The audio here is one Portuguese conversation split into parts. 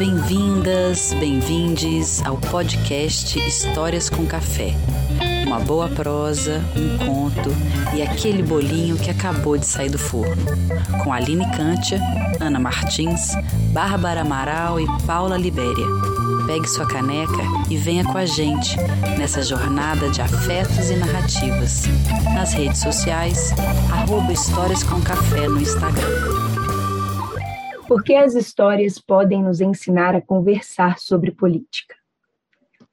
Bem-vindas, bem-vindes ao podcast Histórias com Café. Uma boa prosa, um conto e aquele bolinho que acabou de sair do forno. Com Aline Cântia, Ana Martins, Bárbara Amaral e Paula Libéria. Pegue sua caneca e venha com a gente nessa jornada de afetos e narrativas. Nas redes sociais, arroba Histórias com Café no Instagram porque as histórias podem nos ensinar a conversar sobre política.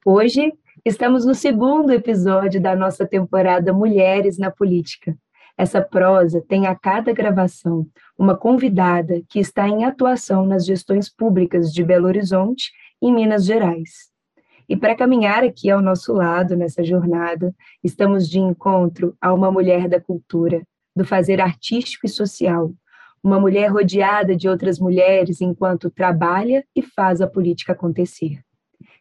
Hoje, estamos no segundo episódio da nossa temporada Mulheres na Política. Essa prosa tem a cada gravação uma convidada que está em atuação nas gestões públicas de Belo Horizonte e Minas Gerais. E para caminhar aqui ao nosso lado nessa jornada, estamos de encontro a uma mulher da cultura, do fazer artístico e social, uma mulher rodeada de outras mulheres enquanto trabalha e faz a política acontecer.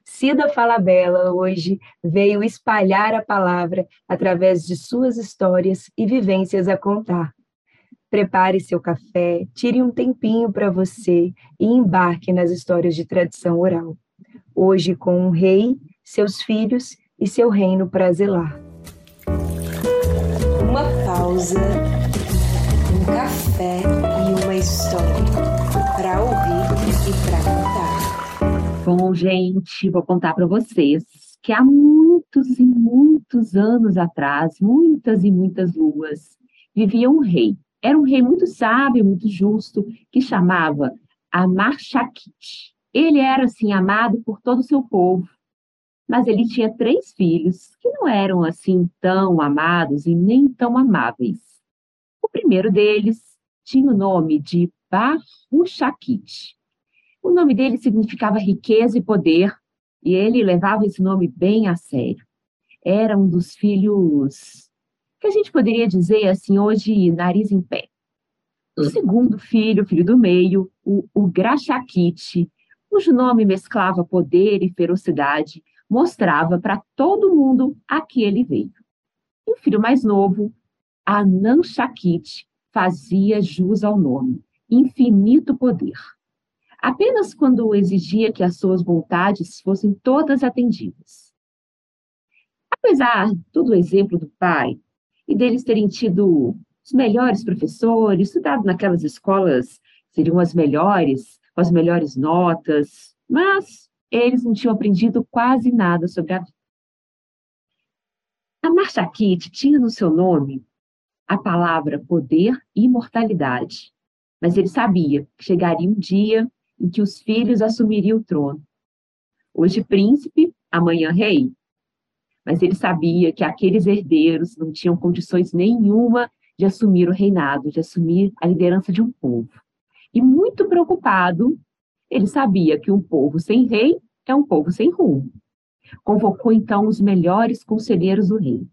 Cida Falabella hoje veio espalhar a palavra através de suas histórias e vivências a contar. Prepare seu café, tire um tempinho para você e embarque nas histórias de tradição oral. Hoje com um rei, seus filhos e seu reino para zelar. Uma pausa um café história para ouvir e para contar. Bom, gente, vou contar para vocês que há muitos e muitos anos atrás, muitas e muitas luas, vivia um rei. Era um rei muito sábio, muito justo, que chamava Amarshakit. Ele era assim amado por todo o seu povo, mas ele tinha três filhos que não eram assim tão amados e nem tão amáveis. O primeiro deles tinha o nome de Baruchakit. O nome dele significava riqueza e poder, e ele levava esse nome bem a sério. Era um dos filhos que a gente poderia dizer assim hoje, nariz em pé. O segundo filho, filho do meio, o, o Grachakit, cujo nome mesclava poder e ferocidade, mostrava para todo mundo a que ele veio. E o filho mais novo, Anan Shakit fazia jus ao nome, infinito poder. Apenas quando exigia que as suas vontades fossem todas atendidas. Apesar do exemplo do pai e deles terem tido os melhores professores, estudado naquelas escolas seriam as melhores, com as melhores notas, mas eles não tinham aprendido quase nada sobre a vida. A Marcha Kit tinha no seu nome a palavra poder e imortalidade. Mas ele sabia que chegaria um dia em que os filhos assumiriam o trono. Hoje príncipe, amanhã rei. Mas ele sabia que aqueles herdeiros não tinham condições nenhuma de assumir o reinado, de assumir a liderança de um povo. E muito preocupado, ele sabia que um povo sem rei é um povo sem rumo. Convocou então os melhores conselheiros do rei.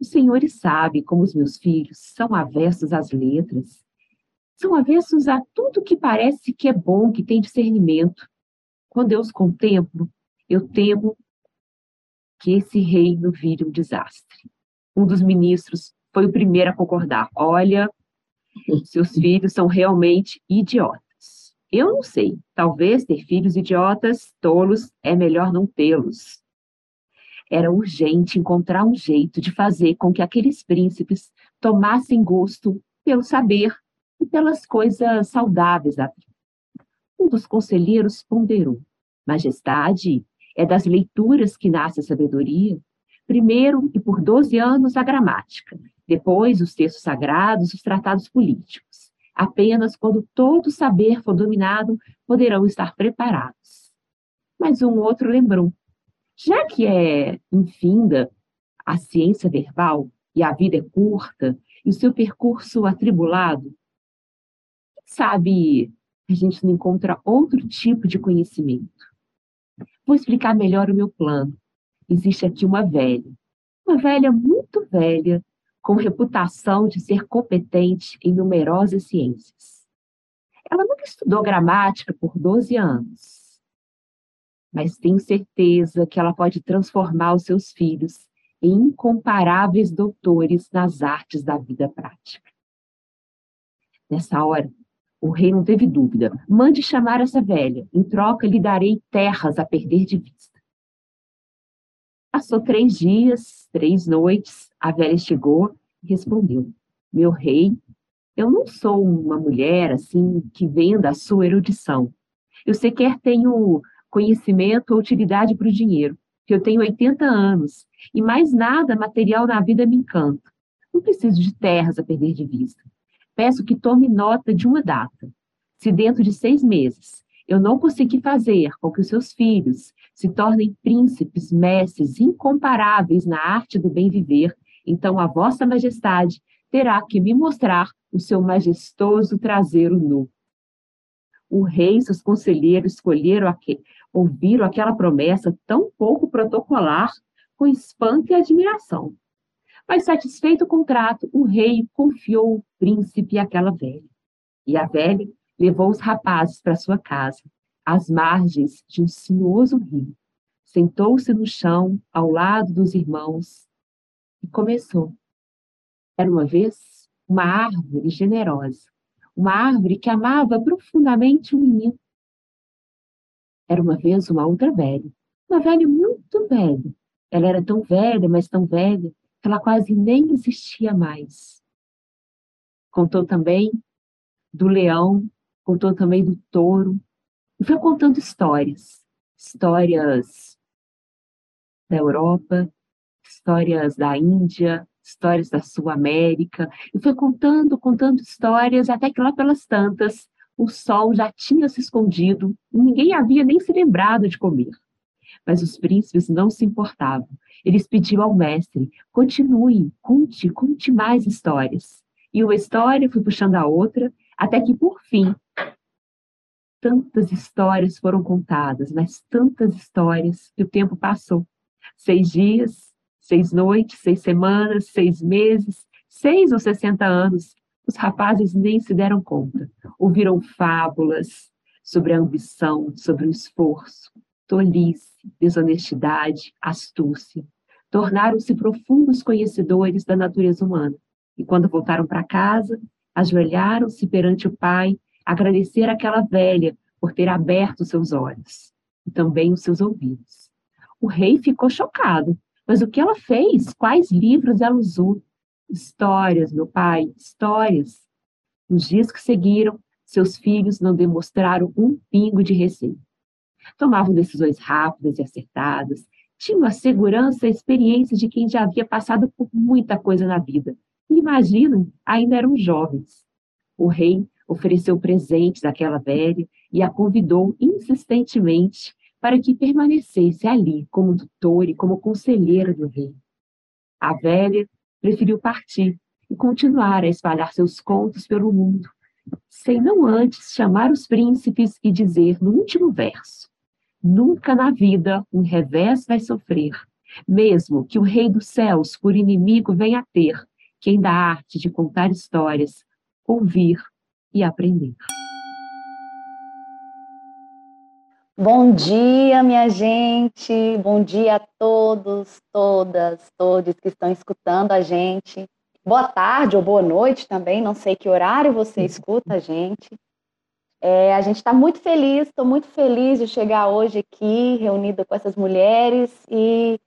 Os senhores sabem como os meus filhos são avessos às letras, são avessos a tudo que parece que é bom, que tem discernimento. Quando eu os contemplo, eu temo que esse reino vire um desastre. Um dos ministros foi o primeiro a concordar. Olha, seus filhos são realmente idiotas. Eu não sei, talvez ter filhos idiotas, tolos, é melhor não tê-los. Era urgente encontrar um jeito de fazer com que aqueles príncipes tomassem gosto pelo saber e pelas coisas saudáveis da vida. Um dos conselheiros ponderou: Majestade, é das leituras que nasce a sabedoria. Primeiro, e por 12 anos, a gramática. Depois, os textos sagrados, os tratados políticos. Apenas quando todo saber for dominado, poderão estar preparados. Mas um outro lembrou: já que é infinda a ciência verbal e a vida é curta e o seu percurso atribulado, sabe a gente não encontra outro tipo de conhecimento? Vou explicar melhor o meu plano. Existe aqui uma velha, uma velha muito velha, com reputação de ser competente em numerosas ciências. Ela nunca estudou gramática por 12 anos, mas tenho certeza que ela pode transformar os seus filhos em incomparáveis doutores nas artes da vida prática. Nessa hora, O rei não teve dúvida. Mande chamar essa velha. Em troca, lhe darei terras a perder de vista. Passou três dias, três noites. A velha chegou e respondeu: Meu rei, eu não sou uma mulher assim que venda a sua erudição. Eu sequer tenho conhecimento ou utilidade para o dinheiro, que eu tenho 80 anos e mais nada material na vida me encanta. Não preciso de terras a perder de vista. Peço que tome nota de uma data. Se dentro de seis meses eu não conseguir fazer com que os seus filhos se tornem príncipes, mestres incomparáveis na arte do bem viver, então a vossa majestade terá que me mostrar o seu majestoso traseiro nu. O rei e seus conselheiros escolheram ouviram aquela promessa tão pouco protocolar com espanto e admiração. Mas satisfeito o trato, o rei confiou o príncipe àquela velha. E a velha levou os rapazes para sua casa, às margens de um sinuoso rio. Sentou-se no chão, ao lado dos irmãos, e começou. Era uma vez uma árvore generosa, uma árvore que amava profundamente o menino. Era uma vez uma outra velha, uma velha muito velha. Ela era tão velha, mas tão velha, que ela quase nem existia mais. Contou também do leão, contou também do touro, e foi contando histórias, histórias da Europa, histórias da Índia, histórias da Sul América, e foi contando, contando histórias, até que lá pelas tantas, o sol já tinha se escondido, e ninguém havia nem se lembrado de comer. Mas os príncipes não se importavam. Eles pediam ao mestre: continue, conte, conte mais histórias. E uma história foi puxando a outra, até que, por fim, tantas histórias foram contadas, mas tantas histórias que o tempo passou. Seis dias, seis noites, seis semanas, seis meses, seis ou sessenta anos, os rapazes nem se deram conta. Ouviram fábulas sobre a ambição, sobre o esforço, tolice, desonestidade, astúcia. Tornaram-se profundos conhecedores da natureza humana. E quando voltaram para casa, ajoelharam-se perante o pai, agradecer àquela velha por ter aberto seus olhos e também os seus ouvidos. O rei ficou chocado mas o que ela fez? Quais livros ela usou? Histórias, meu pai, histórias. Nos dias que seguiram, seus filhos não demonstraram um pingo de receio. Tomavam decisões rápidas e acertadas, tinham a segurança e a experiência de quem já havia passado por muita coisa na vida. E imaginem, ainda eram jovens. O rei ofereceu presentes àquela velha e a convidou insistentemente para que permanecesse ali como tutor e como conselheira do rei. A velha preferiu partir e continuar a espalhar seus contos pelo mundo, sem não antes chamar os príncipes e dizer no último verso: Nunca na vida um revés vai sofrer, mesmo que o Rei dos Céus por inimigo venha ter quem dá arte de contar histórias, ouvir e aprender. Bom dia, minha gente. Bom dia a todos, todas, todos que estão escutando a gente. Boa tarde ou boa noite também, não sei que horário você uhum. escuta a gente. É, a gente está muito feliz, estou muito feliz de chegar hoje aqui, reunida com essas mulheres e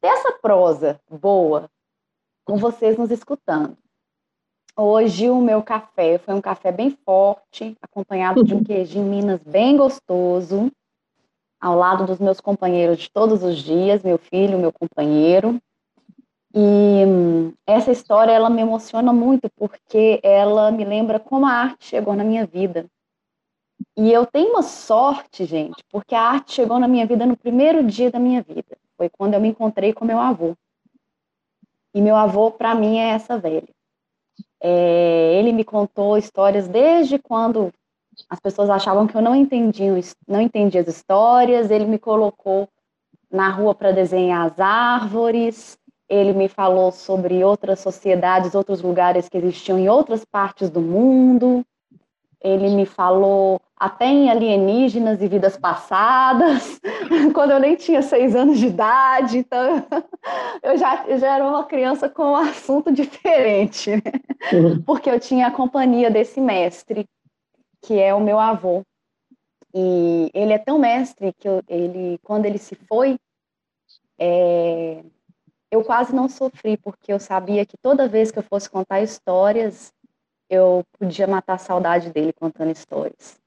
ter essa prosa boa com vocês nos escutando. Hoje o meu café foi um café bem forte, acompanhado de um queijinho Minas bem gostoso ao lado dos meus companheiros de todos os dias, meu filho, meu companheiro. E hum, essa história ela me emociona muito porque ela me lembra como a arte chegou na minha vida. E eu tenho uma sorte, gente, porque a arte chegou na minha vida no primeiro dia da minha vida. Foi quando eu me encontrei com meu avô. E meu avô, para mim, é essa velha. É, ele me contou histórias desde quando as pessoas achavam que eu não entendia, não entendia as histórias. Ele me colocou na rua para desenhar as árvores. Ele me falou sobre outras sociedades, outros lugares que existiam em outras partes do mundo. Ele me falou até em alienígenas e vidas passadas, quando eu nem tinha seis anos de idade. Então, eu já, eu já era uma criança com um assunto diferente, né? Uhum. porque eu tinha a companhia desse mestre que é o meu avô. E ele é tão mestre que eu, ele, quando ele se foi, é, eu quase não sofri, porque eu sabia que toda vez que eu fosse contar histórias, eu podia matar a saudade dele contando histórias.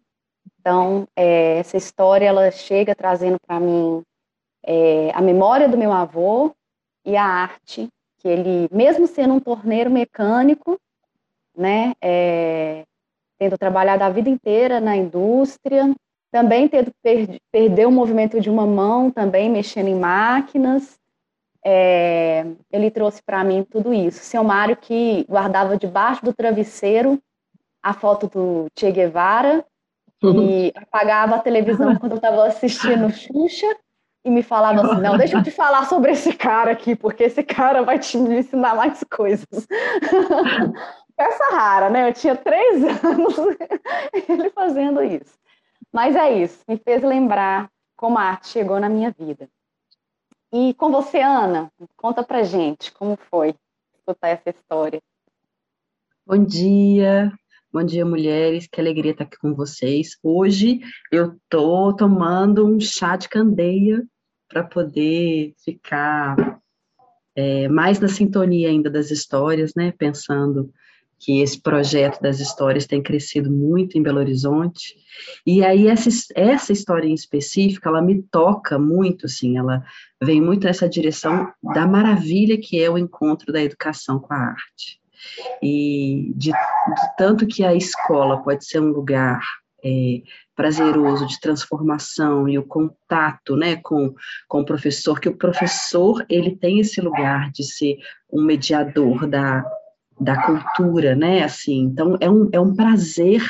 Então, é, essa história, ela chega trazendo para mim é, a memória do meu avô e a arte, que ele, mesmo sendo um torneiro mecânico, né, é, tendo trabalhado a vida inteira na indústria, também tendo per perder o movimento de uma mão, também mexendo em máquinas, é, ele trouxe para mim tudo isso. Seu Mário que guardava debaixo do travesseiro a foto do Che Guevara uhum. e apagava a televisão quando eu estava assistindo Xuxa e me falava assim, não, deixa eu te falar sobre esse cara aqui, porque esse cara vai te ensinar mais coisas. Peça rara, né? Eu tinha três anos ele fazendo isso. Mas é isso, me fez lembrar como a arte chegou na minha vida. E com você, Ana, conta pra gente como foi escutar essa história. Bom dia, bom dia, mulheres, que alegria estar aqui com vocês. Hoje eu tô tomando um chá de candeia para poder ficar é, mais na sintonia ainda das histórias, né? Pensando que esse projeto das histórias tem crescido muito em Belo Horizonte. E aí essa, essa história em específico, ela me toca muito, assim, ela vem muito nessa direção da maravilha que é o encontro da educação com a arte. E de, de tanto que a escola pode ser um lugar é, prazeroso de transformação e o contato, né, com, com o professor, que o professor, ele tem esse lugar de ser um mediador da, da cultura, né? Assim, então é um, é um prazer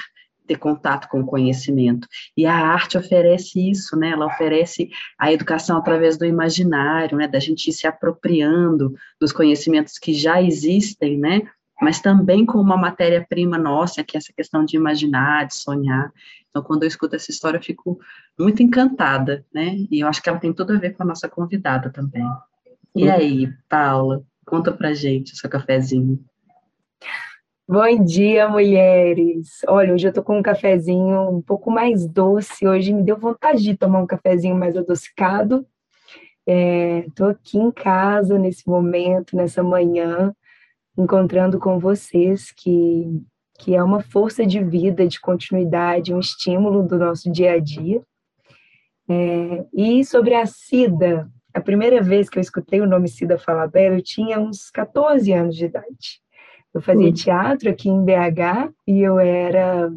ter contato com o conhecimento. E a arte oferece isso, né? Ela oferece a educação através do imaginário, né? Da gente ir se apropriando dos conhecimentos que já existem, né? Mas também com uma matéria-prima nossa, que é essa questão de imaginar, de sonhar. Então, quando eu escuto essa história, eu fico muito encantada, né? E eu acho que ela tem tudo a ver com a nossa convidada também. E aí, Paula, conta pra gente o seu cafezinho. Bom dia, mulheres. Olha, hoje eu tô com um cafezinho um pouco mais doce. Hoje me deu vontade de tomar um cafezinho mais adocicado. Estou é, aqui em casa nesse momento, nessa manhã, encontrando com vocês, que, que é uma força de vida, de continuidade, um estímulo do nosso dia a dia. É, e sobre a Cida, a primeira vez que eu escutei o nome Cida Falabella, eu tinha uns 14 anos de idade. Eu fazia uhum. teatro aqui em BH e eu era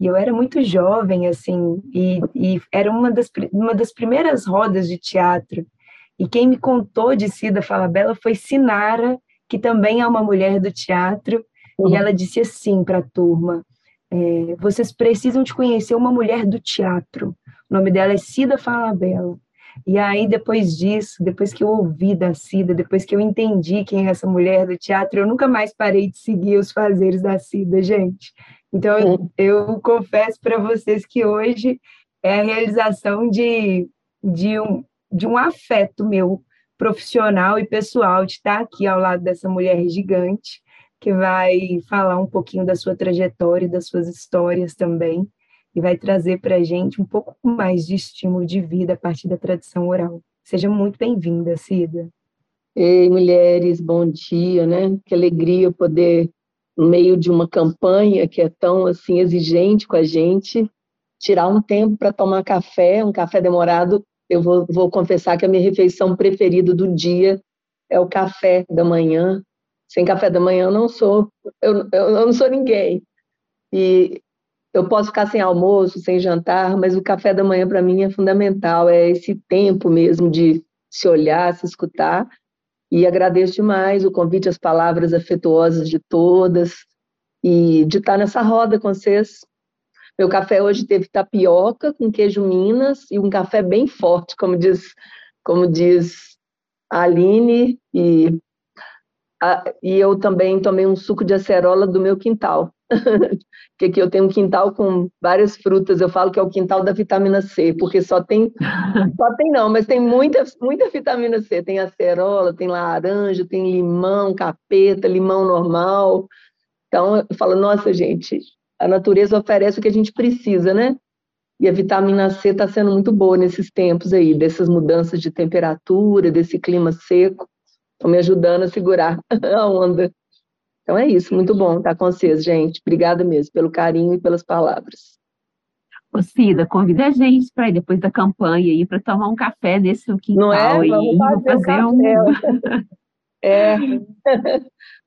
e eu era muito jovem assim e, e era uma das uma das primeiras rodas de teatro. E quem me contou de Cida Falabella foi Sinara, que também é uma mulher do teatro, uhum. e ela disse assim para a turma: é, vocês precisam de conhecer uma mulher do teatro. O nome dela é Cida Falabella. E aí, depois disso, depois que eu ouvi da Cida, depois que eu entendi quem é essa mulher do teatro, eu nunca mais parei de seguir os fazeres da Cida, gente. Então, eu, eu confesso para vocês que hoje é a realização de, de, um, de um afeto meu profissional e pessoal de estar aqui ao lado dessa mulher gigante, que vai falar um pouquinho da sua trajetória e das suas histórias também e vai trazer para a gente um pouco mais de estímulo de vida a partir da tradição oral. Seja muito bem-vinda, Cida. Ei, mulheres, bom dia, né? Que alegria poder, no meio de uma campanha que é tão assim exigente com a gente, tirar um tempo para tomar café, um café demorado. Eu vou, vou confessar que a minha refeição preferida do dia é o café da manhã. Sem café da manhã eu não sou, eu, eu, não sou ninguém. E eu posso ficar sem almoço, sem jantar, mas o café da manhã para mim é fundamental, é esse tempo mesmo de se olhar, se escutar. E agradeço demais o convite, as palavras afetuosas de todas e de estar nessa roda com vocês. Meu café hoje teve tapioca com queijo Minas e um café bem forte, como diz, como diz a Aline, e, a, e eu também tomei um suco de acerola do meu quintal. que aqui eu tenho um quintal com várias frutas, eu falo que é o quintal da vitamina C, porque só tem, só tem não, mas tem muita, muita vitamina C, tem acerola, tem laranja, tem limão, capeta, limão normal, então eu falo, nossa gente, a natureza oferece o que a gente precisa, né? E a vitamina C está sendo muito boa nesses tempos aí, dessas mudanças de temperatura, desse clima seco. Estão me ajudando a segurar a onda. Então é isso, muito bom estar com vocês, gente. Obrigada mesmo pelo carinho e pelas palavras. Ô Cida, convida a gente para ir depois da campanha aí para tomar um café nesse quintal Não é? Vamos fazer, fazer um. é.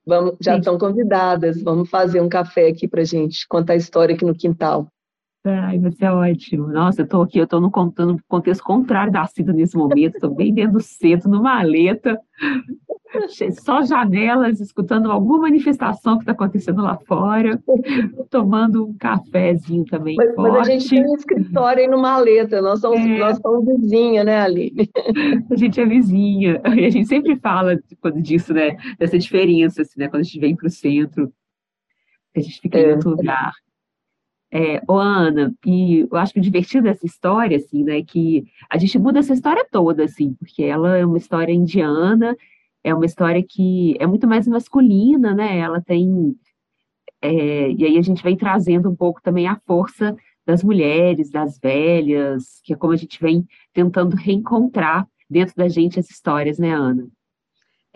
Vamos, já estão convidadas. Vamos fazer um café aqui para gente contar a história aqui no quintal. Ai, vai ser ótimo. Nossa, eu estou aqui, eu estou no, contexto contrário da Cida nesse momento, estou bem dentro do centro, numa maleta, só janelas, escutando alguma manifestação que está acontecendo lá fora, tomando um cafezinho também mas, mas, a gente tem um escritório aí no maleta, nós somos, é. nós somos vizinha, né, Aline? A gente é vizinha, e a gente sempre fala quando disso, né, dessa diferença, assim, né, quando a gente vem para o centro, a gente fica é. em outro lugar. É, ô Ana, e eu acho que divertido dessa história, assim, né, que a gente muda essa história toda, assim, porque ela é uma história indiana, é uma história que é muito mais masculina, né, ela tem, é, e aí a gente vem trazendo um pouco também a força das mulheres, das velhas, que é como a gente vem tentando reencontrar dentro da gente as histórias, né, Ana?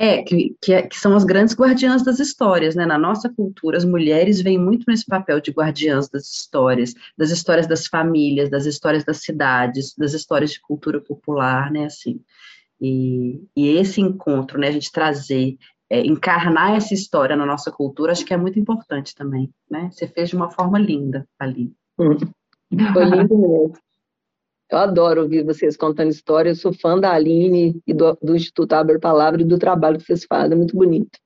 É, que, que, é, que, são as grandes guardiãs das histórias, né? Na nossa cultura, as mulheres vêm muito nesse papel de guardiãs das histórias, das histórias das famílias, das histórias das cidades, das histórias de cultura popular, né? Assim, e, e esse encontro, né? A gente trazer, é, encarnar essa história na nossa cultura, acho que é muito importante também, né? Você fez de uma forma linda ali. Foi lindo mesmo. Eu adoro ouvir vocês contando histórias. Eu sou fã da Aline e do, do Instituto Abre Palavra e do trabalho que vocês fazem. É muito bonito.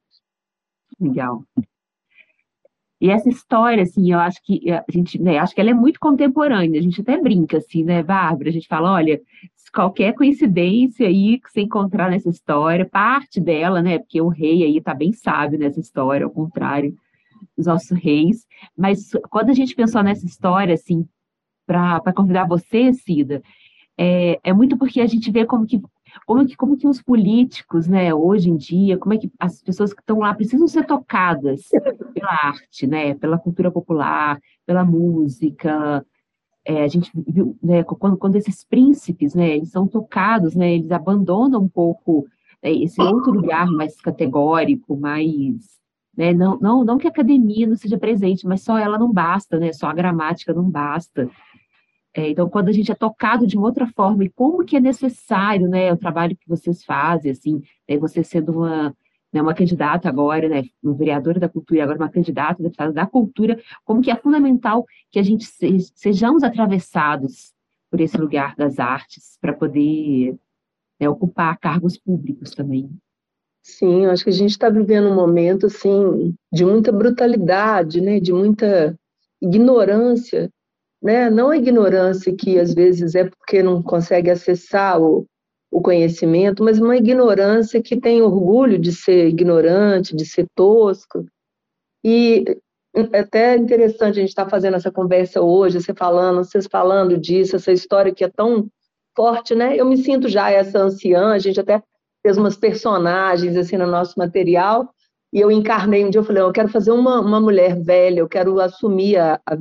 Legal. E essa história, assim, eu acho que a gente, né, acho que ela é muito contemporânea. A gente até brinca, assim, né, Bárbara? A gente fala, olha, qualquer coincidência aí que você encontrar nessa história, parte dela, né? Porque o rei aí tá bem sábio nessa história, ao contrário dos nossos reis. Mas quando a gente pensou nessa história, assim, para convidar você, Cida, é, é muito porque a gente vê como que como que, como que os políticos, né, hoje em dia, como é que as pessoas que estão lá precisam ser tocadas pela arte, né, pela cultura popular, pela música. É, a gente viu, né, quando, quando esses príncipes, né, eles são tocados, né, eles abandonam um pouco né, esse outro lugar mais categórico, mais né? Não, não, não que a academia não seja presente, mas só ela não basta, né? Só a gramática não basta. É, então, quando a gente é tocado de uma outra forma, e como que é necessário, né, o trabalho que vocês fazem, assim, né, você sendo uma, né, uma candidata agora, né, uma vereadora da cultura, agora uma candidata deputada da cultura, como que é fundamental que a gente se, sejamos atravessados por esse lugar das artes para poder né, ocupar cargos públicos também. Sim, eu acho que a gente está vivendo um momento assim de muita brutalidade, né, de muita ignorância né? Não a ignorância que às vezes é porque não consegue acessar o, o conhecimento, mas uma ignorância que tem orgulho de ser ignorante, de ser tosco. E é até interessante a gente estar tá fazendo essa conversa hoje, você falando, vocês falando disso, essa história que é tão forte, né? Eu me sinto já essa anciã, a gente até fez umas personagens assim no nosso material, e eu encarnei um dia, eu falei, eu quero fazer uma, uma mulher velha, eu quero assumir a, a,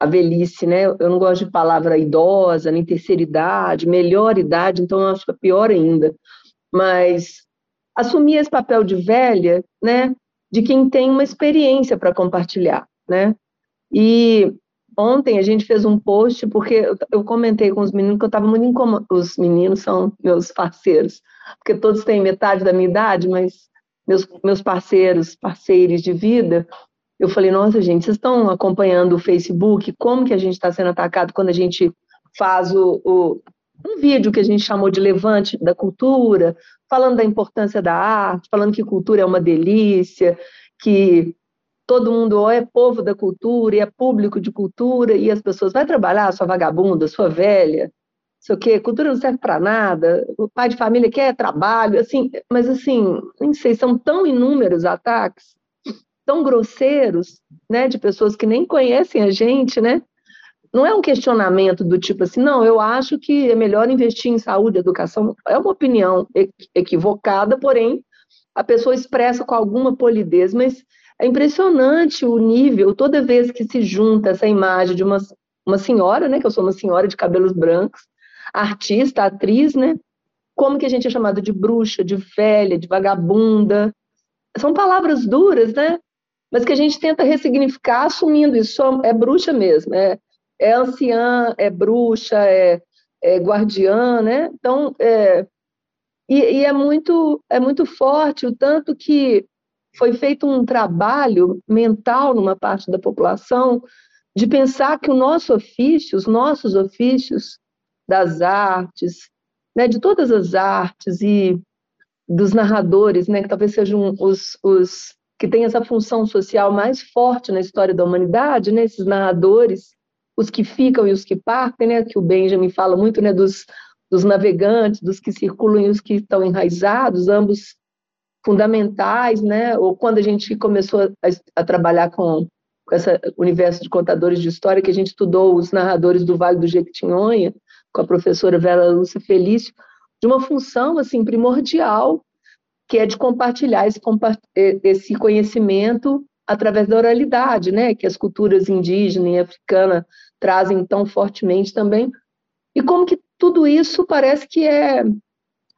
a velhice, né? Eu não gosto de palavra idosa, nem terceira idade, melhor idade, então eu acho que é pior ainda. Mas assumir esse papel de velha, né? De quem tem uma experiência para compartilhar, né? E ontem a gente fez um post porque eu comentei com os meninos que eu estava muito incomodada. Os meninos são meus parceiros, porque todos têm metade da minha idade, mas meus, meus parceiros, parceiros de vida, eu falei, nossa, gente, vocês estão acompanhando o Facebook? Como que a gente está sendo atacado quando a gente faz o, o, um vídeo que a gente chamou de Levante da Cultura, falando da importância da arte, falando que cultura é uma delícia, que todo mundo é povo da cultura e é público de cultura, e as pessoas, vai trabalhar, sua vagabunda, sua velha, sei o quê, cultura não serve para nada, o pai de família quer trabalho, assim, mas assim, nem sei, são tão inúmeros ataques tão grosseiros, né, de pessoas que nem conhecem a gente, né? Não é um questionamento do tipo assim, não, eu acho que é melhor investir em saúde, educação. É uma opinião equivocada, porém a pessoa expressa com alguma polidez, mas é impressionante o nível, toda vez que se junta essa imagem de uma, uma senhora, né, que eu sou uma senhora de cabelos brancos, artista, atriz, né, como que a gente é chamado de bruxa, de velha, de vagabunda, são palavras duras, né, mas que a gente tenta ressignificar assumindo isso, é bruxa mesmo, é, é anciã, é bruxa, é, é guardiã, né, então, é, e, e é, muito, é muito forte o tanto que foi feito um trabalho mental numa parte da população de pensar que o nosso ofício, os nossos ofícios das artes, né, de todas as artes e dos narradores, né, que talvez sejam os, os que têm essa função social mais forte na história da humanidade, né, esses narradores, os que ficam e os que partem, né, que o Benjamin fala muito, né, dos, dos navegantes, dos que circulam e os que estão enraizados, ambos fundamentais, né? Ou quando a gente começou a, a trabalhar com, com esse universo de contadores de história, que a gente estudou os narradores do Vale do Jequitinhonha, com a professora Vera Lúcia Felício, de uma função assim primordial, que é de compartilhar esse, esse conhecimento através da oralidade, né? Que as culturas indígena e africana trazem tão fortemente também. E como que tudo isso parece que é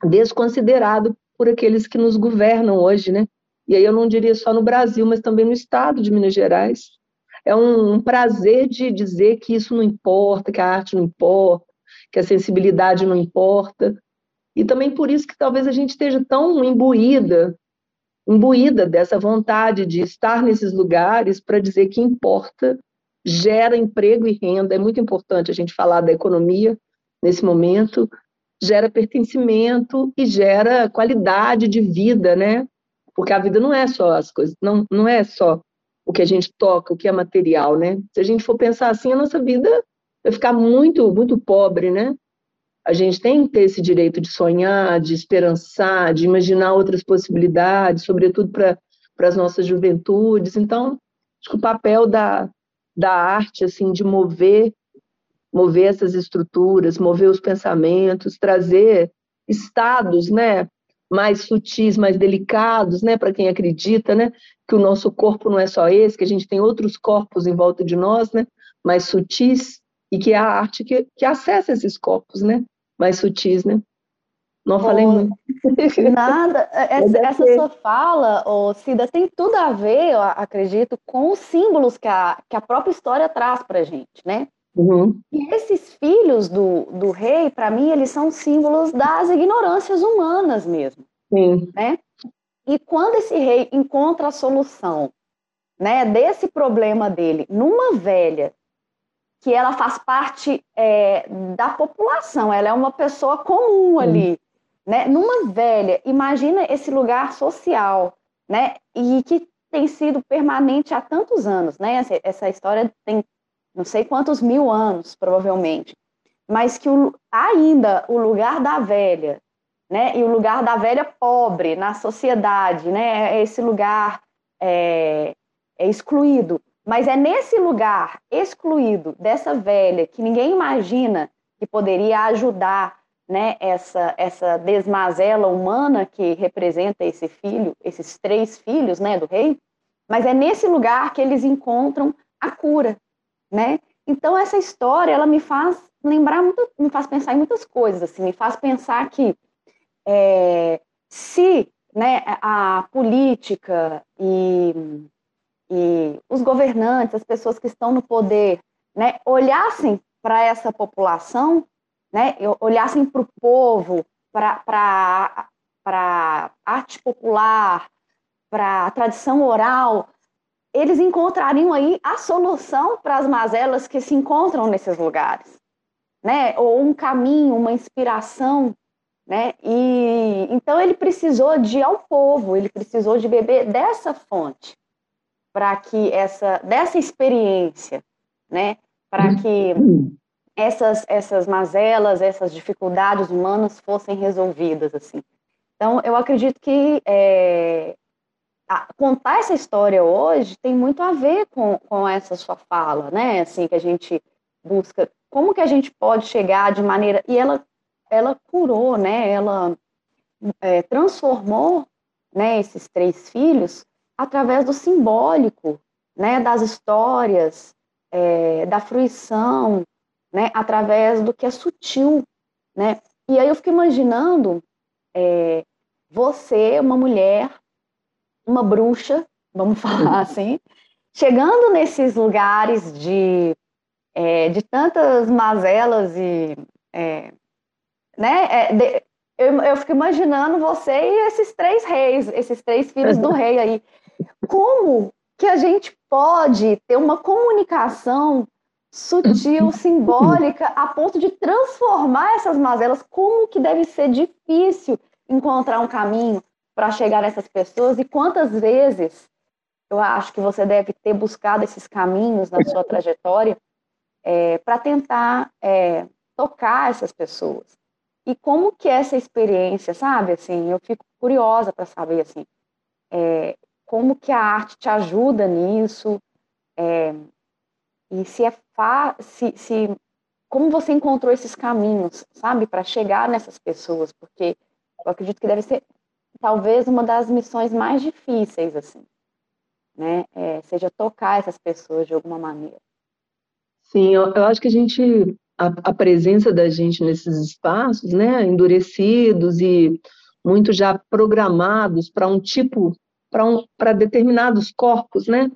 desconsiderado por aqueles que nos governam hoje, né? E aí eu não diria só no Brasil, mas também no estado de Minas Gerais. É um, um prazer de dizer que isso não importa, que a arte não importa, que a sensibilidade não importa. E também por isso que talvez a gente esteja tão imbuída, imbuída dessa vontade de estar nesses lugares para dizer que importa, gera emprego e renda. É muito importante a gente falar da economia nesse momento, gera pertencimento e gera qualidade de vida, né? Porque a vida não é só as coisas, não, não é só o que a gente toca, o que é material, né? Se a gente for pensar assim, a nossa vida vai ficar muito, muito pobre, né? A gente tem que ter esse direito de sonhar, de esperançar, de imaginar outras possibilidades, sobretudo para as nossas juventudes. Então, acho que o papel da, da arte, assim, de mover mover essas estruturas, mover os pensamentos, trazer estados, né, mais sutis, mais delicados, né, para quem acredita, né, que o nosso corpo não é só esse, que a gente tem outros corpos em volta de nós, né, mais sutis, e que é a arte que, que acessa esses corpos, né, mais sutis, né. Não oh, falei muito. Nada. Essa, essa sua fala, oh, Cida, tem tudo a ver, eu acredito, com os símbolos que a, que a própria história traz para a gente, né? Uhum. E esses filhos do, do rei, para mim, eles são símbolos das ignorâncias humanas mesmo. Sim. Né? E quando esse rei encontra a solução né, desse problema dele numa velha, que ela faz parte é, da população, ela é uma pessoa comum ali, né? Numa velha, imagina esse lugar social, né? E que tem sido permanente há tantos anos, né? Essa, essa história tem não sei quantos mil anos, provavelmente, mas que o, ainda o lugar da velha, né, e o lugar da velha pobre na sociedade, né, é esse lugar é, é excluído. Mas é nesse lugar excluído dessa velha que ninguém imagina que poderia ajudar né, essa, essa desmazela humana que representa esse filho, esses três filhos né, do rei, mas é nesse lugar que eles encontram a cura, né? Então essa história ela me faz lembrar muito, me faz pensar em muitas coisas, assim, me faz pensar que é, se né, a política e, e os governantes, as pessoas que estão no poder, né, olhassem para essa população, né, olhassem para o povo, para a arte popular, para a tradição oral, eles encontrariam aí a solução para as mazelas que se encontram nesses lugares, né? Ou um caminho, uma inspiração, né? E então ele precisou de ir ao povo, ele precisou de beber dessa fonte para que essa dessa experiência, né? Para que essas essas mazelas, essas dificuldades humanas fossem resolvidas assim. Então eu acredito que é, contar essa história hoje tem muito a ver com, com essa sua fala, né? Assim, que a gente busca como que a gente pode chegar de maneira e ela ela curou, né? Ela é, transformou, né? Esses três filhos através do simbólico, né, das histórias, é, da fruição, né, através do que é sutil, né? E aí eu fico imaginando é, você, uma mulher, uma bruxa, vamos falar assim, chegando nesses lugares de, é, de tantas mazelas e é, né, é, de, eu, eu fico imaginando você e esses três reis, esses três filhos do rei aí. Como que a gente pode ter uma comunicação sutil, simbólica, a ponto de transformar essas mazelas? Como que deve ser difícil encontrar um caminho para chegar nessas pessoas e quantas vezes eu acho que você deve ter buscado esses caminhos na sua trajetória é, para tentar é, tocar essas pessoas. E como que é essa experiência, sabe? Assim, eu fico curiosa para saber assim, é, como que a arte te ajuda nisso é, e se é se, se como você encontrou esses caminhos, sabe, para chegar nessas pessoas, porque eu acredito que deve ser talvez uma das missões mais difíceis, assim, né? É, seja tocar essas pessoas de alguma maneira. Sim, eu, eu acho que a gente a, a presença da gente nesses espaços, né, endurecidos e muito já programados para um tipo, para um, determinados corpos, né?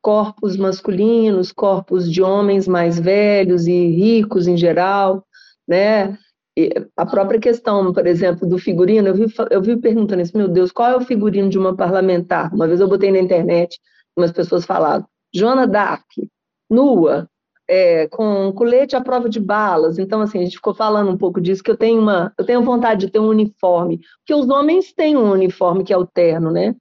Corpos masculinos, corpos de homens mais velhos e ricos em geral, né? E a própria questão, por exemplo, do figurino, eu vi, eu vi perguntando isso, meu Deus, qual é o figurino de uma parlamentar? Uma vez eu botei na internet, umas pessoas falaram, Joana Dark, nua, é, com colete à prova de balas. Então, assim, a gente ficou falando um pouco disso, que eu tenho uma, eu tenho vontade de ter um uniforme, porque os homens têm um uniforme que é o terno, né?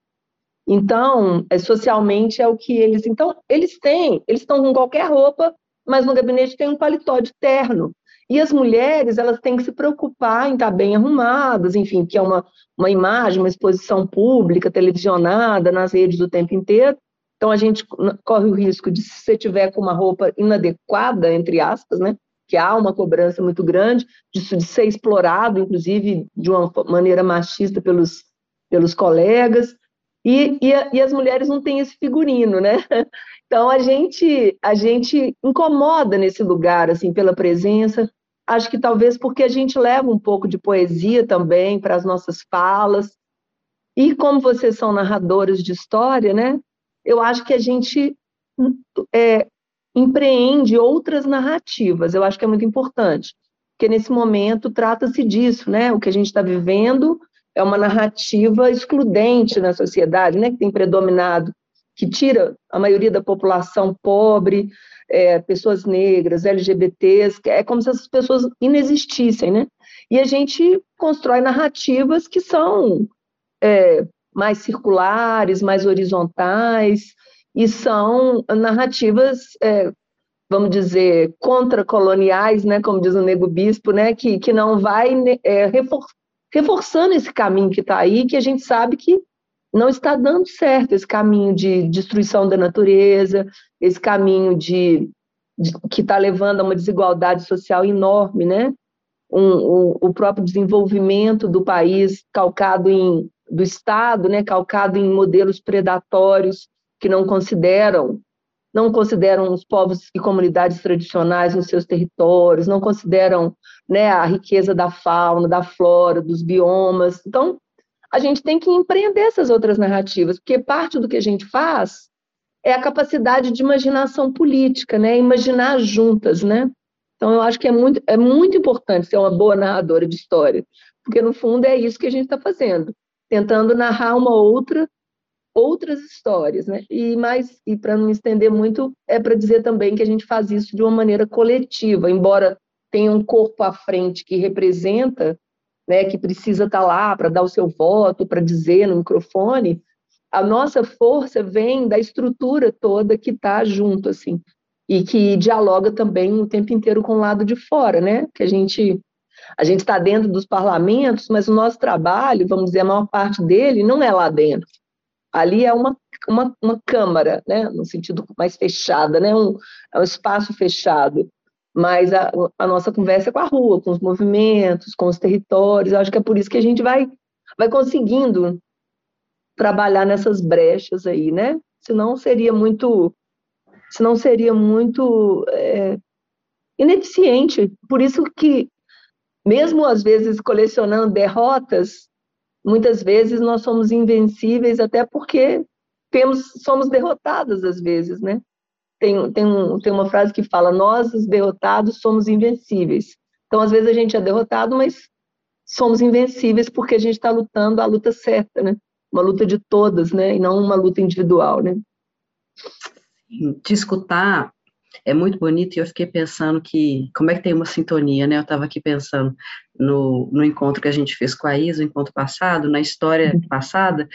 Então, é, socialmente é o que eles. Então, eles têm, eles estão com qualquer roupa, mas no gabinete tem um paletó de terno. E as mulheres, elas têm que se preocupar em estar bem arrumadas, enfim, que é uma, uma imagem, uma exposição pública, televisionada nas redes o tempo inteiro. Então, a gente corre o risco de, se você tiver com uma roupa inadequada, entre aspas, né, que há uma cobrança muito grande, de, ser explorado, inclusive, de uma maneira machista pelos, pelos colegas, e, e, e, as mulheres não têm esse figurino, né? Então, a gente, a gente incomoda nesse lugar, assim, pela presença, acho que talvez porque a gente leva um pouco de poesia também para as nossas falas, e como vocês são narradores de história, né? eu acho que a gente é, empreende outras narrativas. Eu acho que é muito importante, porque nesse momento trata-se disso, né? O que a gente está vivendo é uma narrativa excludente na sociedade, né? Que tem predominado, que tira a maioria da população pobre, é, pessoas negras, LGBTs, é como se essas pessoas inexistissem, né? E a gente constrói narrativas que são é, mais circulares, mais horizontais, e são narrativas, é, vamos dizer, contracoloniais, né, como diz o Nego Bispo, né, que, que não vai né, é, refor reforçando esse caminho que está aí, que a gente sabe que não está dando certo, esse caminho de destruição da natureza, esse caminho de, de que está levando a uma desigualdade social enorme, né? Um, um, o próprio desenvolvimento do país calcado em do Estado, né, calcado em modelos predatórios que não consideram não consideram os povos e comunidades tradicionais nos seus territórios, não consideram né, a riqueza da fauna, da flora, dos biomas. Então, a gente tem que empreender essas outras narrativas, porque parte do que a gente faz é a capacidade de imaginação política, né? imaginar juntas. Né? Então, eu acho que é muito, é muito importante ser uma boa narradora de história, porque, no fundo, é isso que a gente está fazendo tentando narrar uma outra outras histórias, né? E mais e para não me estender muito, é para dizer também que a gente faz isso de uma maneira coletiva, embora tenha um corpo à frente que representa, né, que precisa estar tá lá para dar o seu voto, para dizer no microfone, a nossa força vem da estrutura toda que está junto assim e que dialoga também o tempo inteiro com o lado de fora, né? Que a gente a gente está dentro dos parlamentos, mas o nosso trabalho, vamos dizer, a maior parte dele não é lá dentro. Ali é uma, uma, uma câmara, né? no sentido mais fechada, né? um, é um espaço fechado. Mas a, a nossa conversa é com a rua, com os movimentos, com os territórios. Eu acho que é por isso que a gente vai, vai conseguindo trabalhar nessas brechas aí, né? Senão seria muito, senão seria muito é, ineficiente. Por isso que, mesmo às vezes colecionando derrotas, muitas vezes nós somos invencíveis, até porque temos, somos derrotadas às vezes, né? Tem, tem, um, tem uma frase que fala: Nós, os derrotados, somos invencíveis. Então, às vezes a gente é derrotado, mas somos invencíveis porque a gente está lutando a luta certa, né? Uma luta de todas, né? E não uma luta individual, né? Te escutar é muito bonito e eu fiquei pensando que como é que tem uma sintonia, né? Eu estava aqui pensando no, no encontro que a gente fez com a Isa, o encontro passado, na história uhum. passada,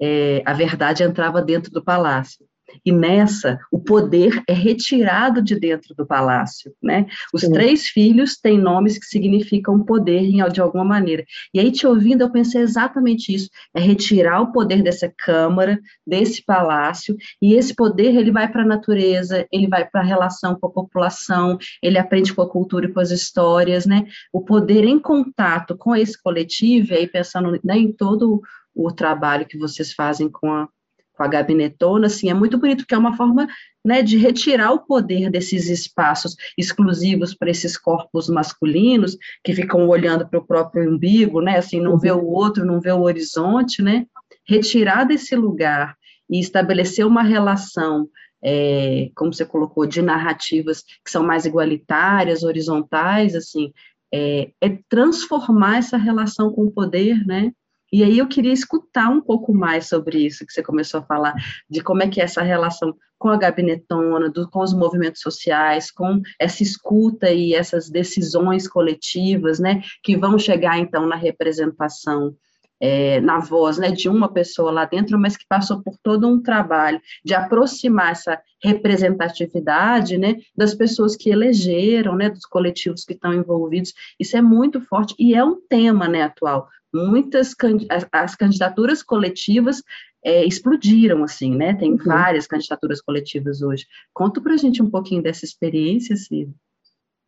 é, a verdade entrava dentro do palácio. E nessa, o poder é retirado de dentro do palácio, né? Os Sim. três filhos têm nomes que significam poder de alguma maneira. E aí, te ouvindo, eu pensei exatamente isso: é retirar o poder dessa câmara, desse palácio, e esse poder ele vai para a natureza, ele vai para a relação com a população, ele aprende com a cultura e com as histórias, né? O poder em contato com esse coletivo, e aí pensando né, em todo o trabalho que vocês fazem com a com a gabinetona, assim, é muito bonito, porque é uma forma né, de retirar o poder desses espaços exclusivos para esses corpos masculinos, que ficam olhando para o próprio umbigo, né, assim, não uhum. vê o outro, não vê o horizonte, né, retirar desse lugar e estabelecer uma relação, é, como você colocou, de narrativas que são mais igualitárias, horizontais, assim, é, é transformar essa relação com o poder, né, e aí eu queria escutar um pouco mais sobre isso que você começou a falar, de como é que é essa relação com a gabinetona, do, com os movimentos sociais, com essa escuta e essas decisões coletivas, né, que vão chegar então na representação é, na voz né, de uma pessoa lá dentro, mas que passou por todo um trabalho de aproximar essa representatividade né, das pessoas que elegeram, né, dos coletivos que estão envolvidos. Isso é muito forte e é um tema né, atual muitas as, as candidaturas coletivas é, explodiram, assim, né? Tem uhum. várias candidaturas coletivas hoje. Conta para a gente um pouquinho dessa experiência, Cida.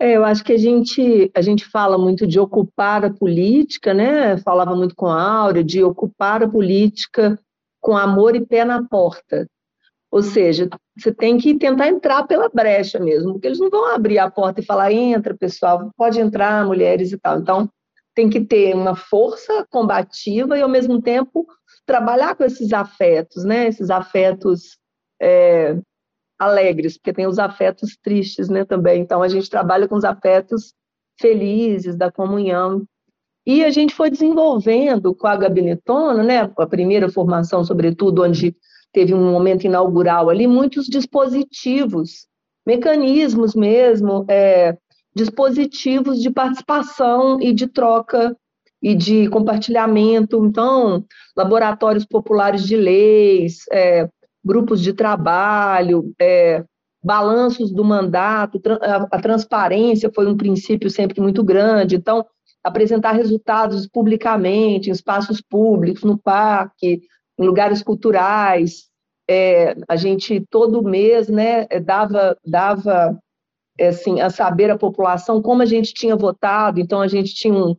É, eu acho que a gente, a gente fala muito de ocupar a política, né? Falava muito com a Áurea, de ocupar a política com amor e pé na porta. Ou seja, você tem que tentar entrar pela brecha mesmo, porque eles não vão abrir a porta e falar, entra, pessoal, pode entrar, mulheres e tal. Então, tem que ter uma força combativa e, ao mesmo tempo, trabalhar com esses afetos, né? Esses afetos é, alegres, porque tem os afetos tristes, né? Também. Então, a gente trabalha com os afetos felizes, da comunhão. E a gente foi desenvolvendo com a gabinetona, né? A primeira formação, sobretudo, onde teve um momento inaugural ali, muitos dispositivos, mecanismos mesmo, é, dispositivos de participação e de troca e de compartilhamento. Então, laboratórios populares de leis, é, grupos de trabalho, é, balanços do mandato, a, transparência foi um princípio sempre muito grande. Então, apresentar resultados publicamente, em espaços públicos, no parque, em lugares culturais. É, a gente todo mês né, dava, dava assim, a saber a população como a gente tinha votado, então a gente tinha um,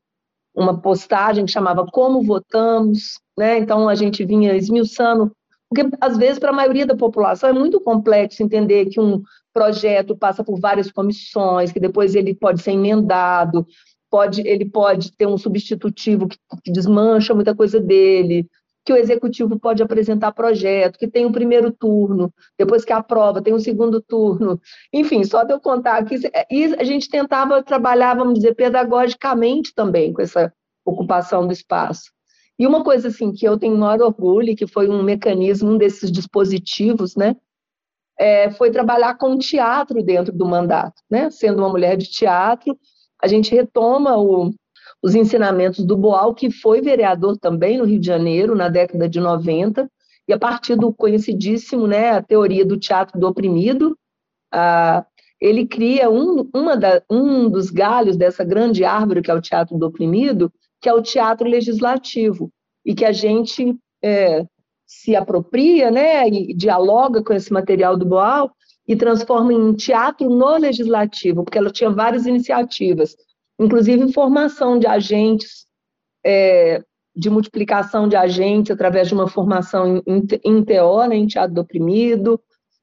uma postagem que chamava Como Votamos, né? então a gente vinha esmiuçando, porque às vezes para a maioria da população é muito complexo entender que um projeto passa por várias comissões, que depois ele pode ser emendado, pode, ele pode ter um substitutivo que, que desmancha muita coisa dele, que o executivo pode apresentar projeto, que tem o primeiro turno, depois que aprova, tem o segundo turno. Enfim, só de eu contar aqui, e a gente tentava trabalhar, vamos dizer, pedagogicamente também com essa ocupação do espaço. E uma coisa assim que eu tenho maior orgulho, que foi um mecanismo, um desses dispositivos, né, é, foi trabalhar com teatro dentro do mandato, né? Sendo uma mulher de teatro, a gente retoma o, os ensinamentos do Boal, que foi vereador também no Rio de Janeiro, na década de 90, e a partir do conhecidíssimo, né, a teoria do teatro do oprimido, ah, ele cria um, da, um dos galhos dessa grande árvore que é o teatro do oprimido, que é o teatro legislativo, e que a gente é, se apropria né, e dialoga com esse material do Boal e transforma em teatro no legislativo, porque ela tinha várias iniciativas inclusive formação de agentes é, de multiplicação de agentes através de uma formação em, em TO, né, em teatro do oprimido,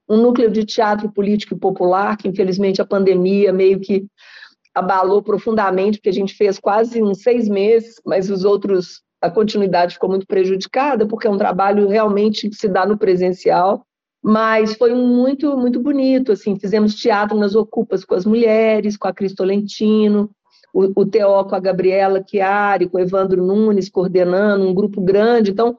um núcleo de teatro político e popular, que infelizmente a pandemia meio que abalou profundamente, porque a gente fez quase uns seis meses, mas os outros, a continuidade ficou muito prejudicada, porque é um trabalho realmente que se dá no presencial, mas foi muito, muito bonito, assim, fizemos teatro nas ocupas com as mulheres, com a Cristolentino, o, o TO com a Gabriela Chiari, com o Evandro Nunes coordenando, um grupo grande, então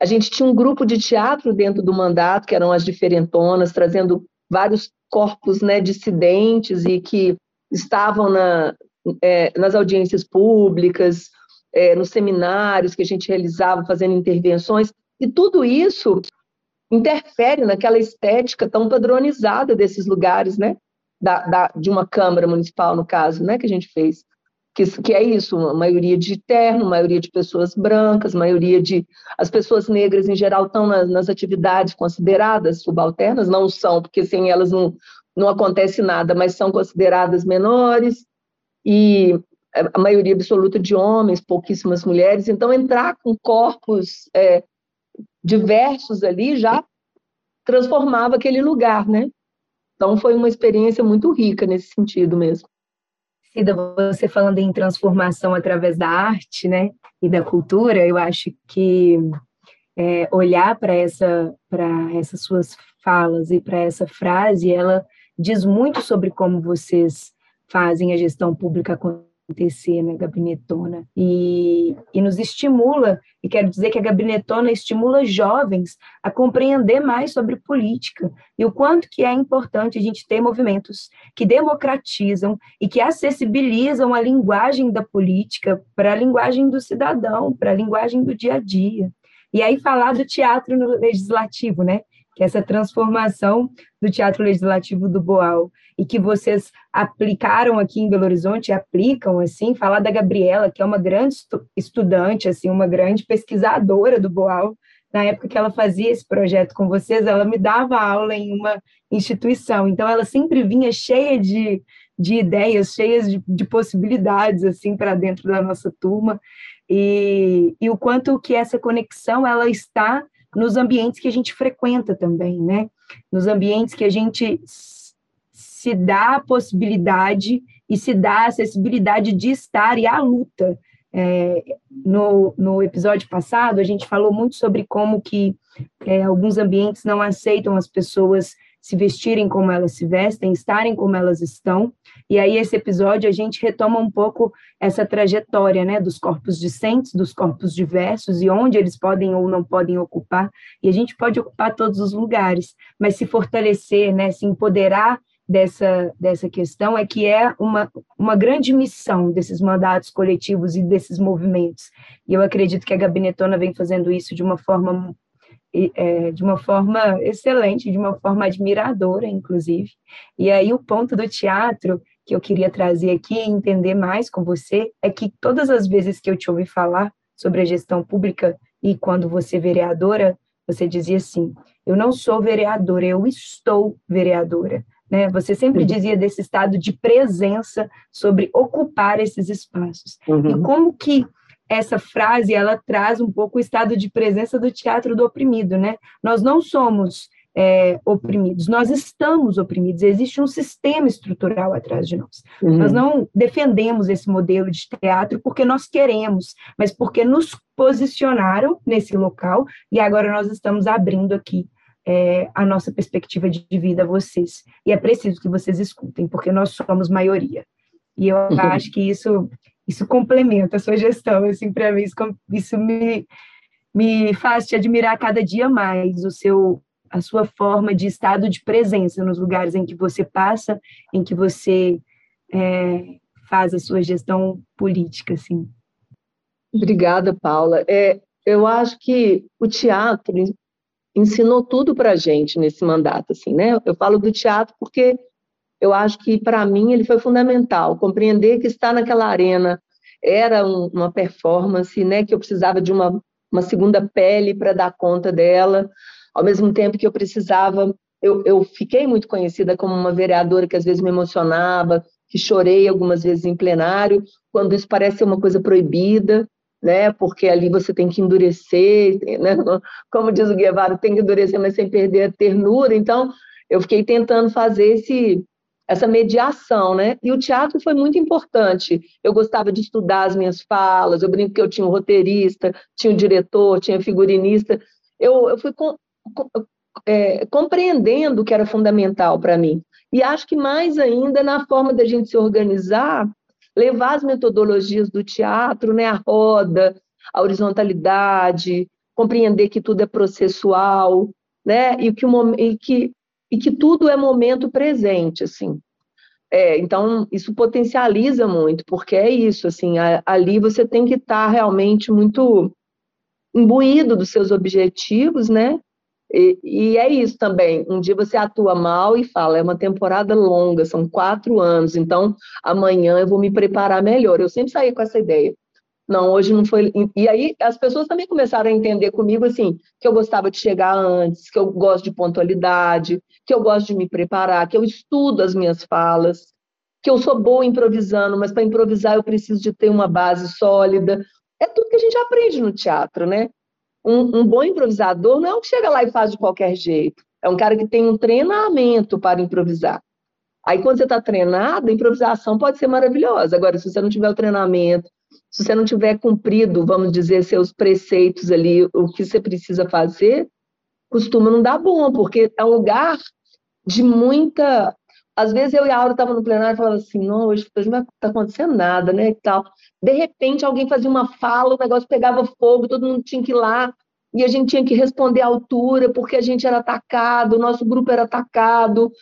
a gente tinha um grupo de teatro dentro do mandato, que eram as diferentonas, trazendo vários corpos né, dissidentes e que estavam na, é, nas audiências públicas, é, nos seminários que a gente realizava, fazendo intervenções, e tudo isso interfere naquela estética tão padronizada desses lugares, né? Da, da, de uma Câmara Municipal, no caso, né, que a gente fez que, que é isso, uma maioria de terno, maioria de pessoas brancas, maioria de... As pessoas negras, em geral, estão nas, nas atividades consideradas subalternas, não são, porque sem elas não, não acontece nada, mas são consideradas menores, e a maioria absoluta de homens, pouquíssimas mulheres, então entrar com corpos é, diversos ali já transformava aquele lugar, né? Então foi uma experiência muito rica nesse sentido mesmo. Cida, você falando em transformação através da arte, né, e da cultura, eu acho que é, olhar para essa, para essas suas falas e para essa frase, ela diz muito sobre como vocês fazem a gestão pública acontecer na gabinetona e, e nos estimula, e quero dizer que a gabinetona estimula jovens a compreender mais sobre política e o quanto que é importante a gente ter movimentos que democratizam e que acessibilizam a linguagem da política para a linguagem do cidadão, para a linguagem do dia a dia. E aí falar do teatro no legislativo, né? Que essa transformação do Teatro Legislativo do Boal, e que vocês aplicaram aqui em Belo Horizonte, aplicam, assim, falar da Gabriela, que é uma grande estudante, assim, uma grande pesquisadora do Boal, na época que ela fazia esse projeto com vocês, ela me dava aula em uma instituição, então ela sempre vinha cheia de, de ideias, cheias de, de possibilidades, assim, para dentro da nossa turma, e, e o quanto que essa conexão, ela está nos ambientes que a gente frequenta também, né? Nos ambientes que a gente se dá a possibilidade e se dá a acessibilidade de estar e a luta. É, no, no episódio passado, a gente falou muito sobre como que é, alguns ambientes não aceitam as pessoas se vestirem como elas se vestem, estarem como elas estão. E aí, esse episódio, a gente retoma um pouco essa trajetória né, dos corpos discentes, dos corpos diversos e onde eles podem ou não podem ocupar. E a gente pode ocupar todos os lugares, mas se fortalecer, né, se empoderar dessa, dessa questão é que é uma, uma grande missão desses mandatos coletivos e desses movimentos. E eu acredito que a Gabinetona vem fazendo isso de uma forma é, de uma forma excelente, de uma forma admiradora, inclusive. E aí o ponto do teatro que eu queria trazer aqui e entender mais com você é que todas as vezes que eu te ouvi falar sobre a gestão pública e quando você é vereadora, você dizia assim: eu não sou vereadora, eu estou vereadora. Né? Você sempre uhum. dizia desse estado de presença sobre ocupar esses espaços. Uhum. E como que essa frase ela traz um pouco o estado de presença do teatro do oprimido, né? Nós não somos é, oprimidos, nós estamos oprimidos, existe um sistema estrutural atrás de nós. Uhum. Nós não defendemos esse modelo de teatro porque nós queremos, mas porque nos posicionaram nesse local e agora nós estamos abrindo aqui é, a nossa perspectiva de vida a vocês. E é preciso que vocês escutem, porque nós somos maioria. E eu uhum. acho que isso isso complementa a sua gestão, assim, para mim, isso, isso me, me faz te admirar cada dia mais, o seu, a sua forma de estado de presença nos lugares em que você passa, em que você é, faz a sua gestão política, assim. Obrigada, Paula. É, eu acho que o teatro ensinou tudo para a gente nesse mandato, assim, né? Eu falo do teatro porque eu acho que, para mim, ele foi fundamental. Compreender que estar naquela arena era um, uma performance, né, que eu precisava de uma, uma segunda pele para dar conta dela, ao mesmo tempo que eu precisava. Eu, eu fiquei muito conhecida como uma vereadora que às vezes me emocionava, que chorei algumas vezes em plenário, quando isso parece ser uma coisa proibida. né? Porque ali você tem que endurecer, né? Como diz o Guevara, tem que endurecer, mas sem perder a ternura. Então, eu fiquei tentando fazer esse essa mediação, né? E o teatro foi muito importante. Eu gostava de estudar as minhas falas, eu brinco que eu tinha um roteirista, tinha um diretor, tinha um figurinista. Eu, eu fui com, com, é, compreendendo que era fundamental para mim. E acho que mais ainda na forma da gente se organizar levar as metodologias do teatro, né, a roda, a horizontalidade, compreender que tudo é processual, né, e que, o, e que, e que tudo é momento presente, assim. É, então, isso potencializa muito, porque é isso, assim, a, ali você tem que estar realmente muito imbuído dos seus objetivos, né, e, e, é isso também. Um dia você atua mal e fala, é uma temporada longa, são quatro anos, então amanhã eu vou me preparar melhor. Eu sempre saí com essa ideia. Não, hoje não foi. E aí as pessoas também começaram a entender comigo assim, que eu gostava de chegar antes, que eu gosto de pontualidade, que eu gosto de me preparar, que eu estudo as minhas falas, que eu sou boa improvisando, mas para improvisar eu preciso de ter uma base sólida. É tudo que a gente aprende no teatro, né? Um, um bom improvisador não é um que chega lá e faz de qualquer jeito. É um cara que tem um treinamento para improvisar. Aí, quando você está treinado, a improvisação pode ser maravilhosa. Agora, se você não tiver o treinamento, se você não tiver cumprido, vamos dizer, seus preceitos ali, o que você precisa fazer, costuma não dar bom, porque é um lugar de muita. Às vezes eu e a Aura estavam no plenário e falava assim, não, hoje, não está acontecendo nada, né? E tal. De repente, alguém fazia uma fala, o negócio pegava fogo, todo mundo tinha que ir lá, e a gente tinha que responder à altura, porque a gente era atacado, o nosso grupo era atacado,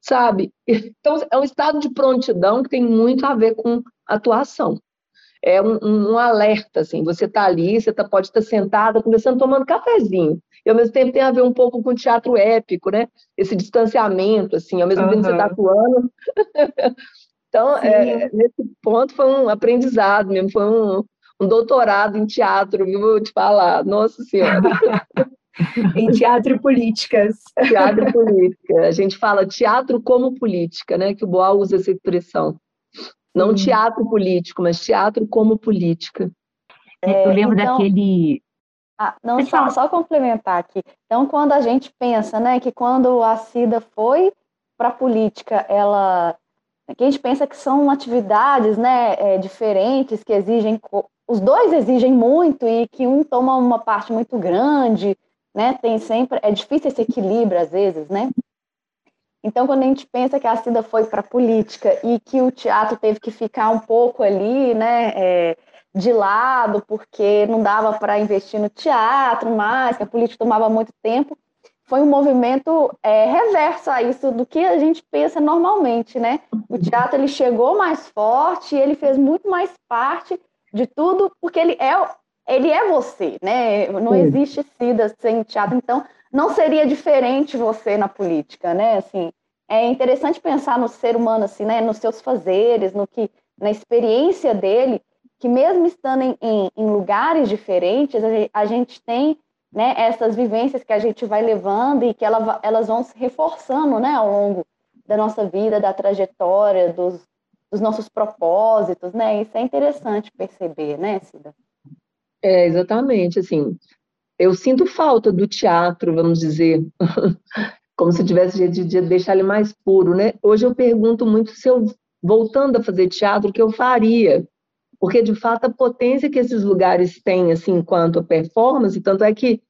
sabe? Então, é um estado de prontidão que tem muito a ver com atuação. É um, um, alerta, assim, você está ali, você tá, pode estar sentada, conversando, tomando cafezinho, e ao mesmo tempo tem a ver um pouco com teatro épico, né? Esse distanciamento, assim, ao mesmo uhum. tempo que você está atuando, Então, é, nesse ponto foi um aprendizado mesmo, foi um, um doutorado em teatro, viu? Vou te falar, nossa senhora. em teatro e políticas. Teatro e política. A gente fala teatro como política, né? Que o Boal usa essa expressão. Não hum. teatro político, mas teatro como política. É, Eu lembro então... daquele ah, não, só, só, complementar aqui. Então, quando a gente pensa, né, que quando a Cida foi para a política, ela que a gente pensa que são atividades né, é, diferentes, que exigem, os dois exigem muito e que um toma uma parte muito grande, né? Tem sempre, é difícil esse equilíbrio às vezes, né? Então, quando a gente pensa que a Cida foi para a política e que o teatro teve que ficar um pouco ali, né, é, de lado, porque não dava para investir no teatro mais, que a política tomava muito tempo, foi um movimento é, reverso a isso do que a gente pensa normalmente, né? O teatro ele chegou mais forte, ele fez muito mais parte de tudo, porque ele é ele é você, né? Não Sim. existe Cida sem teatro, então não seria diferente você na política, né? Assim, é interessante pensar no ser humano assim, né? Nos seus fazeres, no que na experiência dele, que mesmo estando em, em, em lugares diferentes, a gente tem né, essas vivências que a gente vai levando e que ela, elas vão se reforçando né, ao longo da nossa vida, da trajetória, dos, dos nossos propósitos, né? Isso é interessante perceber, né, Cida? É, exatamente, assim, eu sinto falta do teatro, vamos dizer, como se tivesse jeito de deixar ele mais puro, né? Hoje eu pergunto muito se eu, voltando a fazer teatro, o que eu faria, porque de fato a potência que esses lugares têm, assim, enquanto a performance, tanto é que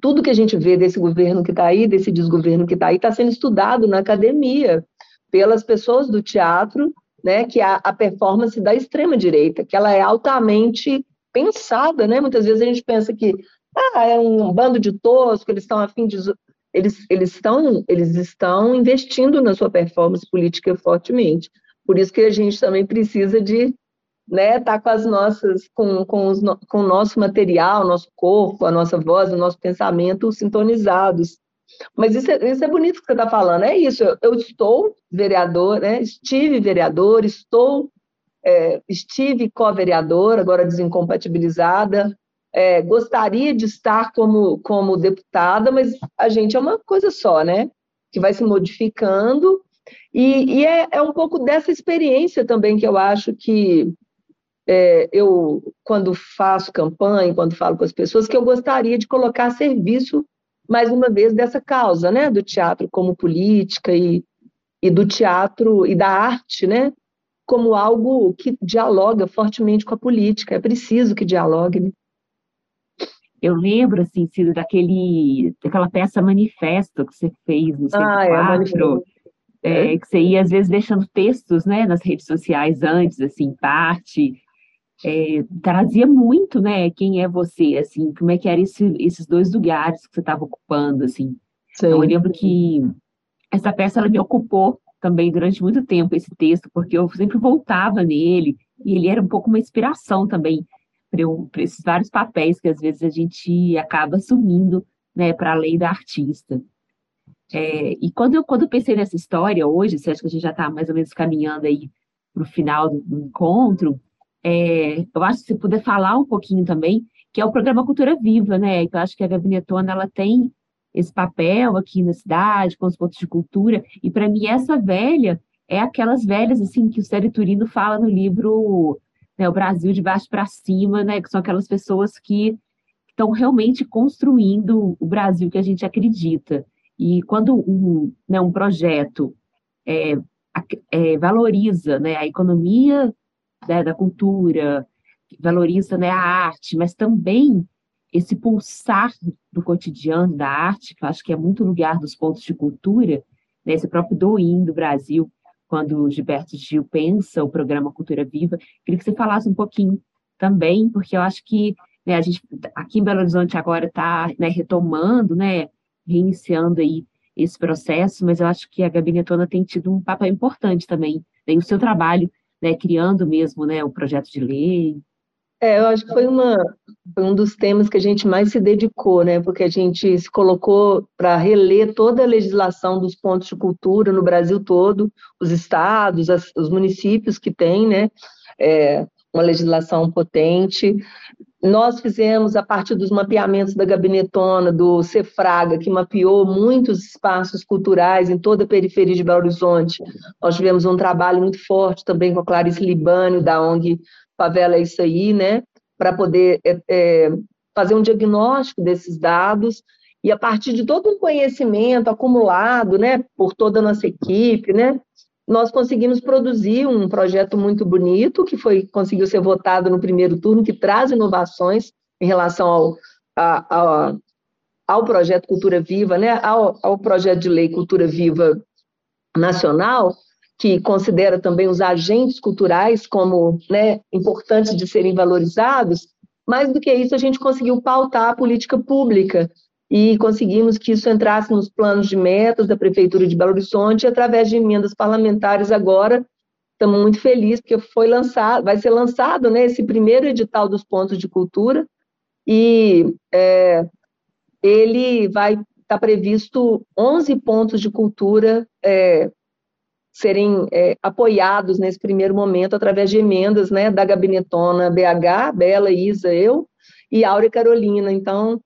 tudo que a gente vê desse governo que está aí, desse desgoverno que está aí, está sendo estudado na academia pelas pessoas do teatro, né, que a, a performance da extrema direita, que ela é altamente pensada, né? Muitas vezes a gente pensa que ah, é um bando de tosco, eles estão a fim de eles eles estão eles estão investindo na sua performance política fortemente. Por isso que a gente também precisa de né, tá com as nossas, com, com, os, com o nosso material, nosso corpo, a nossa voz, o nosso pensamento sintonizados. Mas isso é, isso é bonito que você está falando, é isso. Eu, eu, estou vereador, né, estive vereador, estou, é, estive co-vereador, agora desincompatibilizada. É, gostaria de estar como, como deputada, mas a gente é uma coisa só, né? Que vai se modificando. E, e é, é um pouco dessa experiência também que eu acho que é, eu, quando faço campanha, quando falo com as pessoas, que eu gostaria de colocar a serviço, mais uma vez, dessa causa, né, do teatro como política e, e do teatro e da arte, né, como algo que dialoga fortemente com a política. É preciso que dialogue. Né? Eu lembro, assim, Ciro, daquele, daquela peça Manifesto que você fez no Centro ah, 4, é, é, que você ia, às vezes, deixando textos né, nas redes sociais antes, assim, parte, é, trazia muito, né, quem é você, assim, como é que eram esse, esses dois lugares que você estava ocupando, assim. Sim. Então, eu lembro que essa peça, ela me ocupou também durante muito tempo, esse texto, porque eu sempre voltava nele, e ele era um pouco uma inspiração também para esses vários papéis que às vezes a gente acaba assumindo, né, para além da artista. É, e quando eu, quando eu pensei nessa história hoje, acha que a gente já está mais ou menos caminhando aí para o final do, do encontro, é, eu acho que se puder falar um pouquinho também, que é o programa Cultura Viva, né? Que eu acho que a Gabinetona ela tem esse papel aqui na cidade, com os pontos de cultura, e para mim essa velha é aquelas velhas assim que o Célio Turino fala no livro né, O Brasil de baixo para cima, né? Que são aquelas pessoas que estão realmente construindo o Brasil que a gente acredita. E quando um, né, um projeto é, é, valoriza né, a economia né, da cultura, valoriza né, a arte, mas também esse pulsar do cotidiano da arte, que eu acho que é muito lugar dos pontos de cultura, né, esse próprio Doim do Brasil, quando Gilberto Gil pensa o programa Cultura Viva, queria que você falasse um pouquinho também, porque eu acho que né, a gente aqui em Belo Horizonte agora está né, retomando, né, reiniciando aí esse processo, mas eu acho que a Gabinetona tem tido um papel importante também, né, o seu trabalho né, criando mesmo né, o projeto de lei? É, eu acho que foi, uma, um dos temas que a gente mais se dedicou, né, porque a gente se colocou para reler toda a legislação dos pontos de cultura no Brasil todo, os estados, as, os municípios que têm, né, é, uma legislação potente. Nós fizemos, a partir dos mapeamentos da Gabinetona, do Cefraga, que mapeou muitos espaços culturais em toda a periferia de Belo Horizonte. Nós tivemos um trabalho muito forte também com a Clarice Libânio, da ONG Favela é Isso Aí, né? para poder é, é, fazer um diagnóstico desses dados e a partir de todo um conhecimento acumulado, né, por toda a nossa equipe, né, nós conseguimos produzir um projeto muito bonito, que foi conseguiu ser votado no primeiro turno, que traz inovações em relação ao, a, a, ao projeto Cultura Viva, né, ao, ao projeto de lei Cultura Viva Nacional, que considera também os agentes culturais como né, importantes de serem valorizados. Mais do que isso, a gente conseguiu pautar a política pública e conseguimos que isso entrasse nos planos de metas da Prefeitura de Belo Horizonte através de emendas parlamentares agora. Estamos muito felizes porque foi lançado, vai ser lançado né, esse primeiro edital dos pontos de cultura e é, ele vai estar tá previsto 11 pontos de cultura é, serem é, apoiados nesse primeiro momento através de emendas né, da Gabinetona BH, Bela, Isa, eu e Áurea Carolina. Então,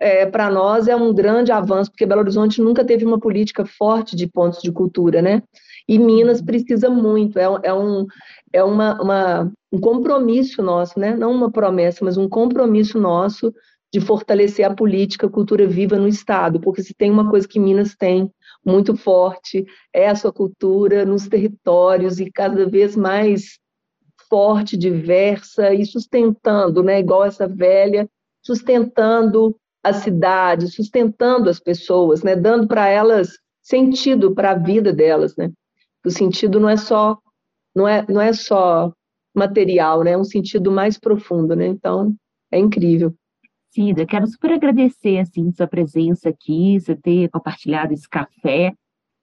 é, para nós é um grande avanço, porque Belo Horizonte nunca teve uma política forte de pontos de cultura, né? E Minas uhum. precisa muito, é, é, um, é uma, uma, um compromisso nosso, né? Não uma promessa, mas um compromisso nosso de fortalecer a política cultura viva no Estado, porque se tem uma coisa que Minas tem muito forte, é a sua cultura nos territórios e cada vez mais forte, diversa e sustentando, né? Igual essa velha, sustentando a cidade, sustentando as pessoas, né, dando para elas sentido para a vida delas, né? O sentido não é só não é não é só material, né? É um sentido mais profundo, né? Então, é incrível. Cida, quero super agradecer assim sua presença aqui, você ter compartilhado esse café.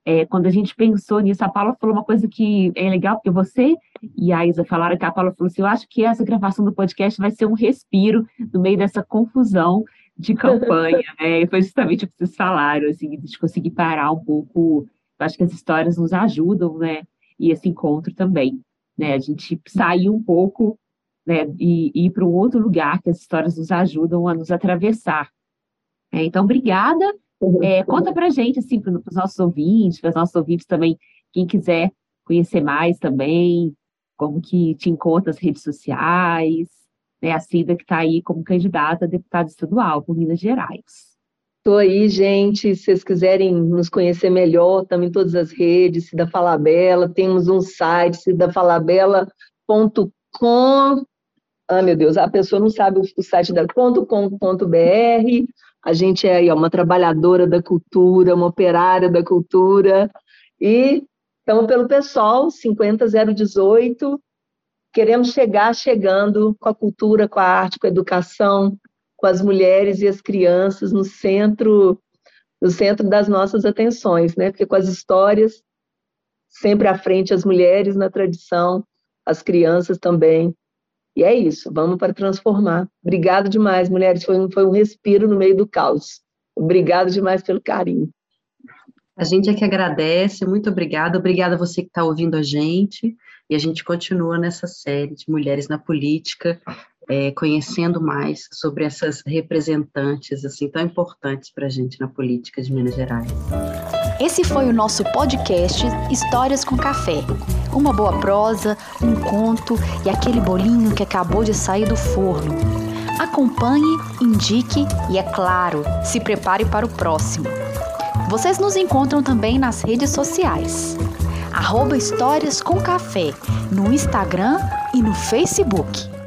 É, quando a gente pensou nisso, a Paula falou uma coisa que é legal, porque você e a Isa falaram que a Paula falou assim: eu acho que essa gravação do podcast vai ser um respiro no meio dessa confusão de campanha, né? E foi justamente o que vocês falaram, assim, de conseguir parar um pouco. Eu acho que as histórias nos ajudam, né? E esse encontro também, né? A gente sair um pouco, né? E, e ir para um outro lugar que as histórias nos ajudam a nos atravessar. É, então, obrigada. É, conta para gente, assim, para os nossos ouvintes, para os nossos ouvintes também, quem quiser conhecer mais também, como que te encontra nas redes sociais, né? A Cida que está aí como candidata a deputada estadual por Minas Gerais. Estou aí, gente. Se vocês quiserem nos conhecer melhor, estamos em todas as redes, Cida Falabella, temos um site, cidafalabella.com. Ah, meu Deus, a pessoa não sabe o site da .com.br. A gente é aí, ó, uma trabalhadora da cultura, uma operária da cultura. E estamos pelo PSOL 50018. Queremos chegar chegando com a cultura, com a arte, com a educação, com as mulheres e as crianças no centro no centro das nossas atenções, né? Porque com as histórias sempre à frente as mulheres na tradição, as crianças também. E é isso, vamos para transformar. Obrigado demais, mulheres, foi um, foi um respiro no meio do caos. Obrigado demais pelo carinho. A gente é que agradece, muito obrigada. Obrigada a você que está ouvindo a gente. E a gente continua nessa série de Mulheres na Política, é, conhecendo mais sobre essas representantes assim tão importantes para a gente na política de Minas Gerais. Esse foi o nosso podcast Histórias com Café. Uma boa prosa, um conto e aquele bolinho que acabou de sair do forno. Acompanhe, indique e, é claro, se prepare para o próximo. Vocês nos encontram também nas redes sociais. Arroba Histórias com Café, no Instagram e no Facebook.